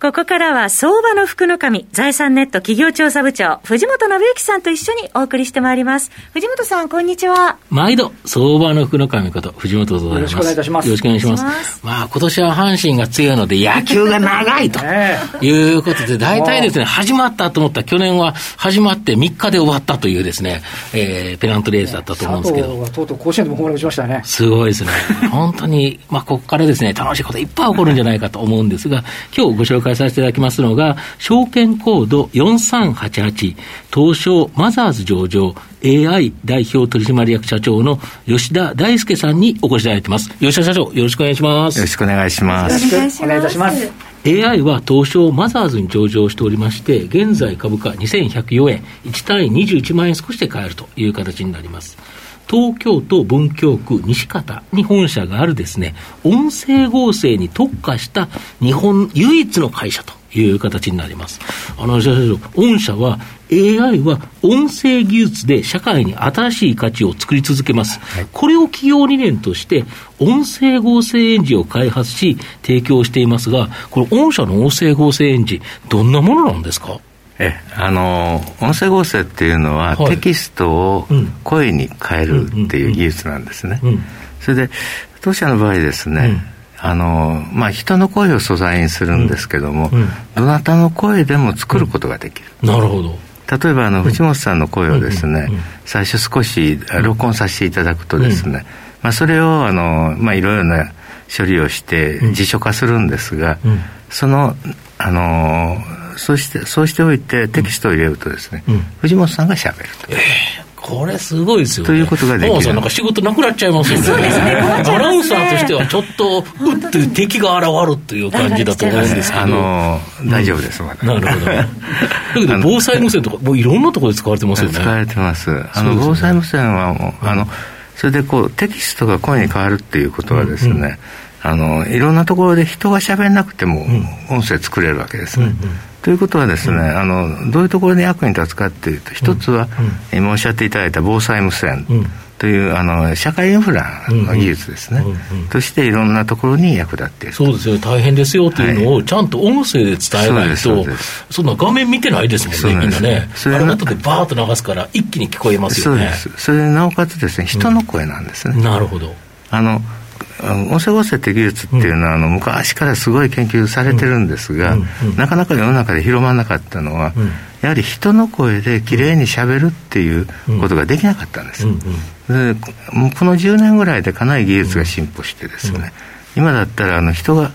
ここからは相場の福の神、財産ネット企業調査部長、藤本信之さんと一緒にお送りしてまいります。藤本さん、こんにちは。毎度、相場の福の神こと、藤本でございます。よろしくお願いいたします。よろしくお願いします。まあ、今年は阪神が強いので、野球が長いと いうことで、大体ですね、始まったと思った去年は始まって3日で終わったというですね、えー、ペナントレースだったと思うんですけど。とうとう甲子園でもホームラン打ちましたね。すごいですね。本当に、まあ、ここからですね、楽しいこといっぱい起こるんじゃないかと思うんですが、今日ご紹介させていただきますのが、証券コード4388、東証マザーズ上場 AI 代表取締役社長の吉田大輔さんにお越しいただいてます。吉田社長、よろしくお願いします。よろしくお願いします。よろしくお願いいたします。AI は東証マザーズに上場しておりまして、現在株価2104円、1単位21万円少しで買えるという形になります。東京都文京区西方に本社があるですね、音声合成に特化した日本唯一の会社という形になります。あの、御社は AI は音声技術で社会に新しい価値を作り続けます。はい、これを企業理念として、音声合成エンジンを開発し、提供していますが、これ、御社の音声合成エンジン、どんなものなんですか？えあの音声合成っていうのは、はい、テキストを声に変えるっていう技術なんですね、それで当社の場合ですね、うん、あのまあ、人の声を素材にするんですけども、うん。うん、どなたの声でも作ることができる、なるほど。例えばあの藤本さんの声をですね、最初少し録音させていただくとですね、まあ、それをあの、まあ、いろいろな処理をして辞書化するんですが、そのあのそうしてそうしておいてテキストを入れるとですね、うん、藤本さんがしゃべると。えーこれすごいですよ、ね、ということができる。さんなんか仕事なくなっちゃいますよね。そうですね。アナウンサーとしてはちょっと、うって敵が現るっていう感じだと思うんですけど。あのー、大丈夫です、まだ。なるほど。だけど、防災無線とか、もういろんなところで使われてますよね。使われてます。あの、防災無線はもう、あの、それでこう、テキストが声に変わるっていうことはですね、うんうんあのいろんなところで人が喋んなくても音声作れるわけですね。うんうん。ということはですね、うん、あのどういうところに役に立つかっていうと一つは、うん、今おっしゃっていただいた防災無線という、あの社会インフラの技術ですね、としていろんなところに役立っているそうですよ。大変ですよっていうのをちゃんと音声で伝えないと、はい、そんな画面見てないですもんねみんなね。それあ後でバーッと流すから一気に聞こえますよね。そうです。それでなおかつですね人の声なんですね、なるほど。あの音声合成って技術っていうのは、あの昔からすごい研究されてるんですが、なかなか世の中で広まらなかったのは、やはり人の声できれいにしゃべるっていうことができなかったんです。でもうこの10年ぐらいでかなり技術が進歩してですね、今だったらあの人が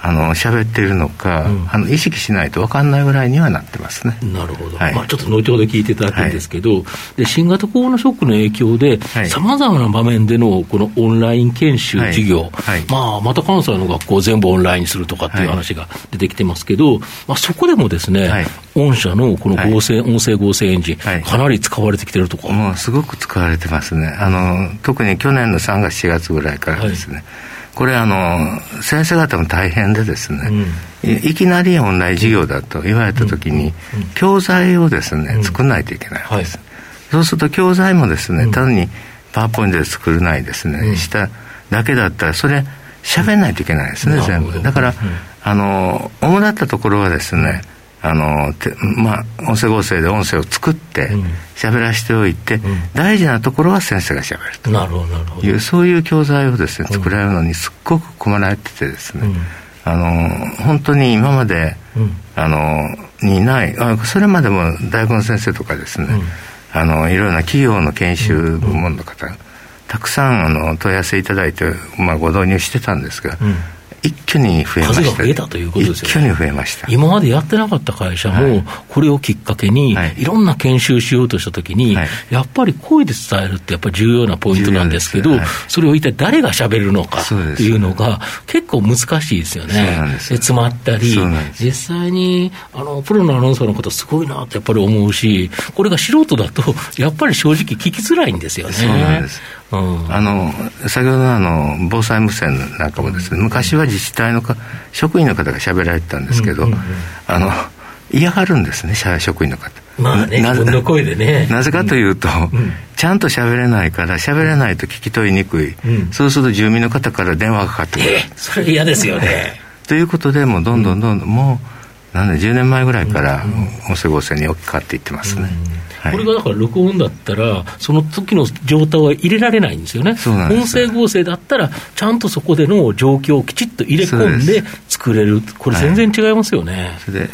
あの喋っているのか、うん、あの意識しないと分かんないぐらいにはなってますね。なるほど、はい、まあ、ちょっと後ほど聞いていただくんですけど、はい、で新型コロナショックの影響で、さまざまな場面でのこのオンライン研修授業、はい、まあ、また関西の学校全部オンラインにするとかっていう話が出てきてますけど、まあ、そこでもですね、御社のこの合成、音声合成エンジン、かなり使われてきてるとか。もうすごく使われてますね。あの特に去年の3月、4月ぐらいからですね。これあの先生方も大変でですね、うん、いきなりオンライン授業だと言われた時に、教材をですね作らないといけないわけです、はい、そうすると教材もですね単にパワーポイントで作れないですね、しただけだったらそれ喋らないといけないですね、全部。だから、あの主だったところはですね、あのまあ、音声合成で音声を作って喋らせておいて、うん、大事なところは先生が喋ると。なるほどなるほど。いうそういう教材をですね作られるのにすっごく困られててですね、うん、あの本当に今まで、うん、あのにないあそれまでも大学の先生とかですね、あのいろいろな企業の研修部門の方、たくさんあの問い合わせいただいて、まあ、ご導入してたんですが、一挙に増えました、数が増えたということですよね。一挙に増えました。今までやってなかった会社も、これをきっかけに、い、ろんな研修しようとしたときに、はい、やっぱり声で伝えるってやっぱり重要なポイントなんですけど、はい、それを一体誰がしゃべるのかっていうのが、結構難しいですよね。で詰まったり、実際にあのプロのアナウンサーの方、すごいなってやっぱり思うし、これが素人だと、やっぱり正直聞きづらいんですよね。そうなんです。うん、あの先ほどのあの防災無線なんかもですね、昔は自治体のか職員の方が喋られてたんですけど、うんうんうん、あの嫌がるんですね、職員の方。まあね、自分の声でね。なぜかというと、うん、ちゃんと喋れないから、喋れないと聞き取りにくい、うん、そうすると住民の方から電話がかかってくる。えー、それ嫌ですよね。ということで、もうどんどんどんどん、もう、なんで10年前ぐらいから音声合成に置き換わっていってますね。これがだから録音だったら、その時の状態は入れられないんですよね。音声合成だったら、ちゃんとそこでの状況をきちっと入れ込んで作れる、これ全然違いますよね。はい、それで、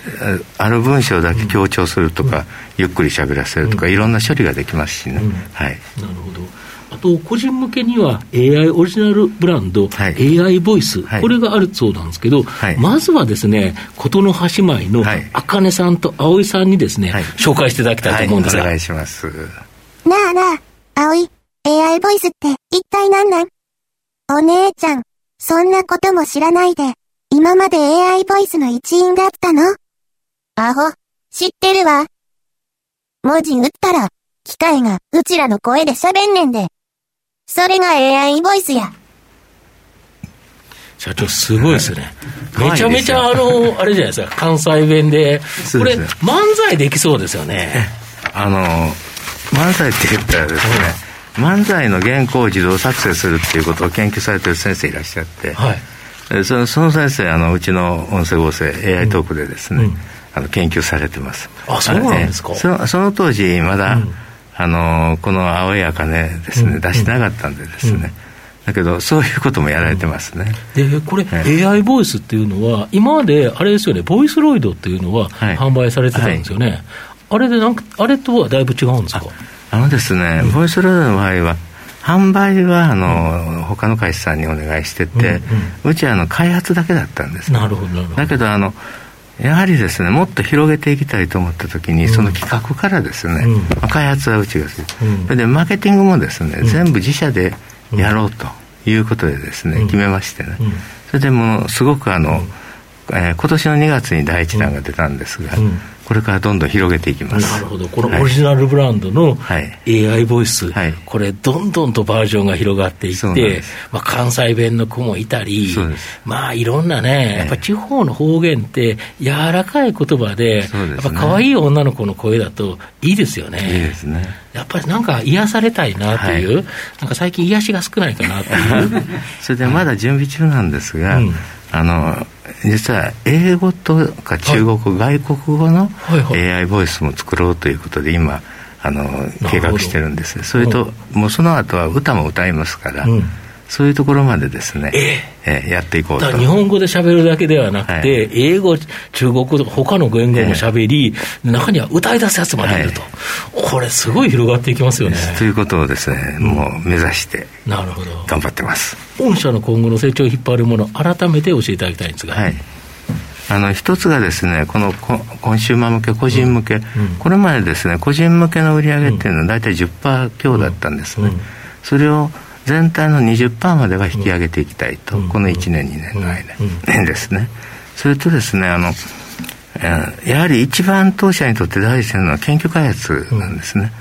ある文章だけ強調するとか、うん、ゆっくり喋らせるとか、いろんな処理ができますしね。うん、はい。なるほど。あと、個人向けには AI オリジナルブランド、はい、AI ボイス、はい、これがあるそうなんですけど、はい、まずはですね、琴の葉姉妹のあかねさんと葵さんにですね、紹介していただきたいと思うんですが。お願いします。なあなあ、葵、AI ボイスって一体何なん？お姉ちゃん、そんなことも知らないで、今まで AI ボイスの一員だったの？アホ、知ってるわ。文字打ったら、機械がうちらの声で喋んねんで。それが AI ボイスや。社長、すごいですね。めちゃめちゃ、あの、あれじゃないですか、関西弁で、これ、漫才できそうですよね。あの、漫才って言ったらですね、漫才の原稿を自動作成するっていうことを研究されてる先生いらっしゃって、はい、そのその先生あの、うちの音声合成、AI トークでですね、うん、あの研究されてます。あ、そうなんですか。そその当時、まだ、うんあのこの青い茜ですね、出してなかったんでですね、だけど、そういうこともやられてますね。で、これ、AI ボイスっていうのは、今まで、あれですよね、ボイスロイドっていうのは販売されてたんですよね。あれでなんか、あれとはだいぶ違うんですか？あのですね、うん、ボイスロイドの場合は、販売はあの、うん、他の会社さんにお願いしてて、うちはあの開発だけだったんです、なるほど。だけどあのやはりですねもっと広げていきたいと思った時に、その企画からですね、うん。まあ、開発はうちがする、うん、でマーケティングもですね、全部自社でやろうということでですね、決めましてね、それでもうすごくあの、えー、今年の2月に第一弾が出たんですが、これからどんどん広げていきます。なるほど、このオリジナルブランドの AI ボイス、はい、これ、どんどんとバージョンが広がっていって、まあ、関西弁の子もいたり、まあいろんなね、やっぱ地方の方言って、柔らかい言葉で、やっぱ可愛い女の子の声だといいですよね。いいですね。やっぱりなんか癒されたいなという、はい、なんか最近癒しが少ないかなという。それでまだ準備中なんですが、うん、あの実は英語とか中国語、はい、外国語の AI ボイスも作ろうということで今あの計画してるんです。それと、もうその後は歌も歌いますから、うんそういうところまでですね、えー、えー、やっていこうと。日本語で喋るだけではなくて、はい、英語、中国語とか他の言語も喋り、えー、中には歌い出すやつまでいると、はい、これすごい広がっていきますよね。ということをですね、もう目指して、なるほど。頑張ってます。御社の今後の成長を引っ張るもの、改めて教えていただきたいんですが。はい。あの一つがですねこのコンシューマー向け個人向け、うん。うん、これまでですね個人向けの売り上げっていうのは大体10%強だったんですね、うん、それを全体の20%までは引き上げていきたいと、この1年、2年。の間、年ですね。それとですね、あの、やはり一番当社にとって大事なのは研究開発なんですね。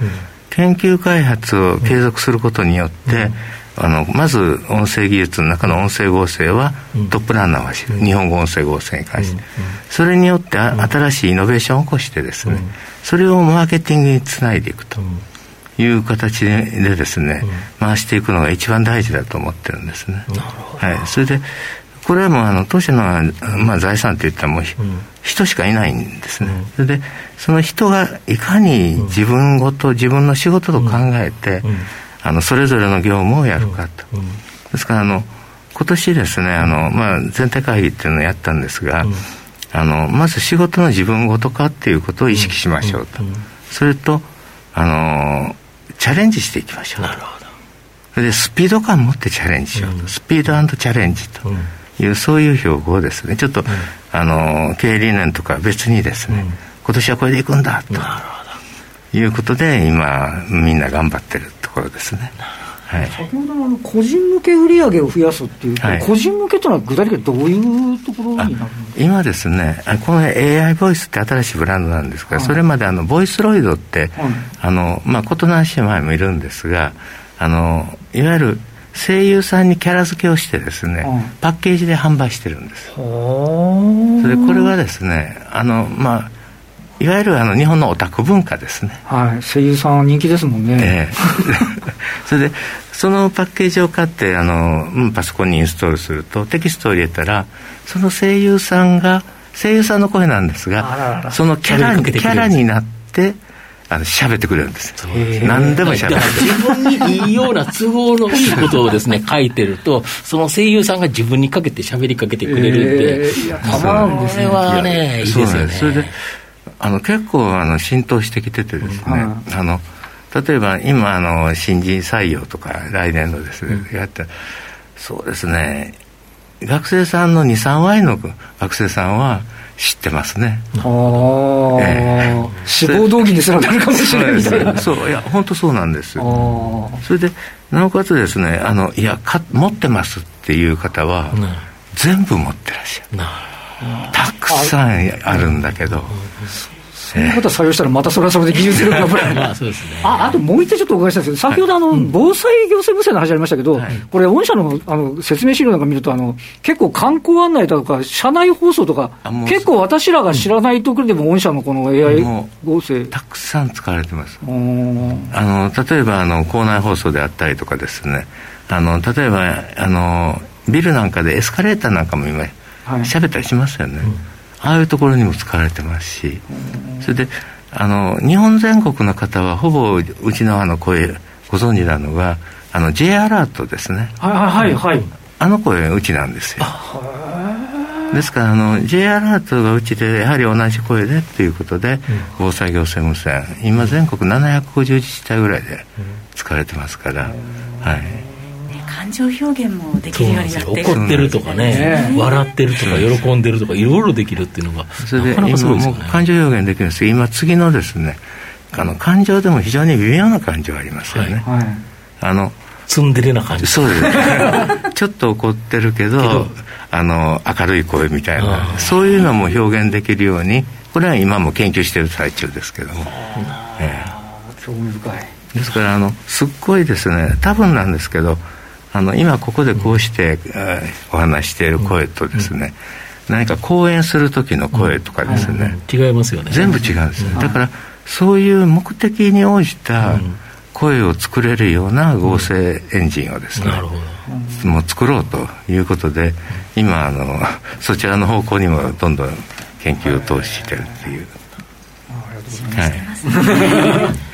研究開発を継続することによって、あのまず音声技術の中の音声合成はトップランナーは知る、日本語音声合成に関して、それによって新しいイノベーションを起こしてですね、それをマーケティングにつないでいくと。いう形でですね、うん、回していくのが一番大事だと思ってるんですね。はい、それでこれはもうあの当社の、まあ、財産って言ったらもう、人しかいないんですね、うん、それでその人がいかに自分ごと自分の仕事と考えて、あのそれぞれの業務をやるかと、ですからあの今年ですねあの、まあ、全体会議っていうのをやったんですが、あのまず仕事の自分ごとかっていうことを意識しましょうと、それとあのチャレンジしていきましょう。なるほど。それでスピード感を持ってチャレンジしようと、うん、スピードチャレンジという、そういう標語をですね。ちょっと、あの経営理念とか別にですね、今年はこれでいくんだと。いうことで今みんな頑張ってるところですね。はい、先ほどの個人向け売上を増やすっていうと、はい、個人向けというのは具体的にどういうところになるんですか？今ですね、この AI ボイスって新しいブランドなんですが、はい、それまであのボイスロイドって、あのまあ、異なる姉妹もいるんですが、あのいわゆる声優さんにキャラ付けをしてですね、パッケージで販売してるんです。それこれはですね、あのまあいわゆるあの日本のオタク文化ですね。はい、声優さん人気ですもんね。ええ、それでそのパッケージを買ってあの、うん、パソコンにインストールするとテキストを入れたらその声優さんが声優さんの声なんですがそのキャラにキャラになってあの喋ってくれるんです。何でも喋る。自分にいいような都合のいいことをですね 書いてるとその声優さんが自分にかけて喋りかけてくれるんで、えー、いやたまらんですねそれはねいいですよね。それであの結構あの浸透してきててですね、あの例えば今あの新人採用とか来年のですね、うん、やってそうですね。学生さんの23割の学生さんは知ってますね。ああ、えー、志望動機にすらなるかもしれないみたいな。そういや本当そうなんです。それでなおかつですねあのいやか持ってますっていう方は、全部持ってらっしゃる。たくさんあるんだけど、そんなこと採用したら、またそれはそれで技術力がぶら まあそうですね、ああともう一点ちょっとお伺いしたいんですけど、先ほどあの、はい、防災行政無線の話ありましたけど、はい、これ、御社のあの説明資料なんか見るとあの、結構観光案内とか、社内放送とか、結構私らが知らないところでも、御社のこの AI 合成。たくさん使われてます。あの例えばあの、校内放送であったりとかですね、あの例えばあの、ビルなんかでエスカレーターなんかも今、喋、はい、ったりしますよね。うんああいうところにも使われてますしそれであの日本全国の方はほぼうちのあの声ご存知なのがあの J アラートですね。はいはいはい、あの声うちなんですよ。ですからあの J アラートがうちでやはり同じ声でっていうことで、防災行政無線今全国750自治体ぐらいで使われてますから、はい。感情表現もできるようになって怒ってるとかね、ね笑ってるとか喜んでるとかいろいろできるっていうのがそれで今もう感情表現できるんですけど今次のですねあの感情でも非常に微妙な感情ありますよね、はい、あのツンデレな感じ。そうです。ちょっと怒ってるけどあの明るい声みたいなそういうのも表現できるようにこれは今も研究してる最中ですけども、えー、興味深い。ですからあのすっごいですね多分なんですけどあの今ここでこうして、お話している声とですね、何か講演する時の声とかですね、違いますよね。全部違うんですね、だからそういう目的に応じた声を作れるような合成エンジンをですね、もう作ろうということで今あのそちらの方向にもどんどん研究を投資してるっていう。ありがとうございます、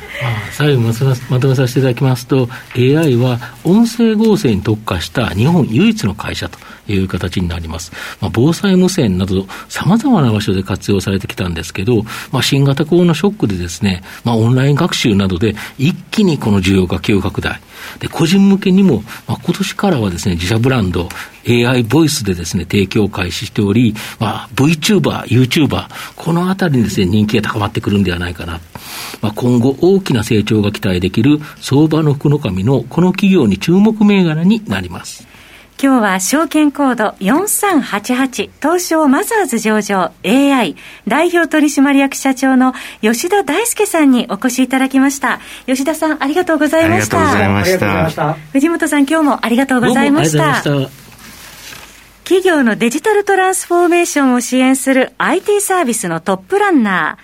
最後まとめさせていただきますと、AI は音声合成に特化した日本唯一の会社という形になります。まあ、防災無線など、さまざまな場所で活用されてきたんですけど、まあ、新型コロナショックでですね、まあ、オンライン学習などで一気にこの需要が急拡大。で、個人向けにも、まあ、今年からはですね、自社ブランド、AI ボイスでですね、提供を開始しており、まあ、VTuber、YouTuber、このあたりにですね、人気が高まってくるんではないかな。まあ、今後大きな成長が期待できる相場の福の神のこの企業に注目銘柄になります。今日は証券コード4388東証マザーズ上場 AI 代表取締役社長の吉田大輔さんにお越しいただきました。吉田さんありがとうございました。ありがとうございました。藤本さん今日もありがとうございました。企業のデジタルトランスフォーメーションを支援する IT サービスのトップランナー。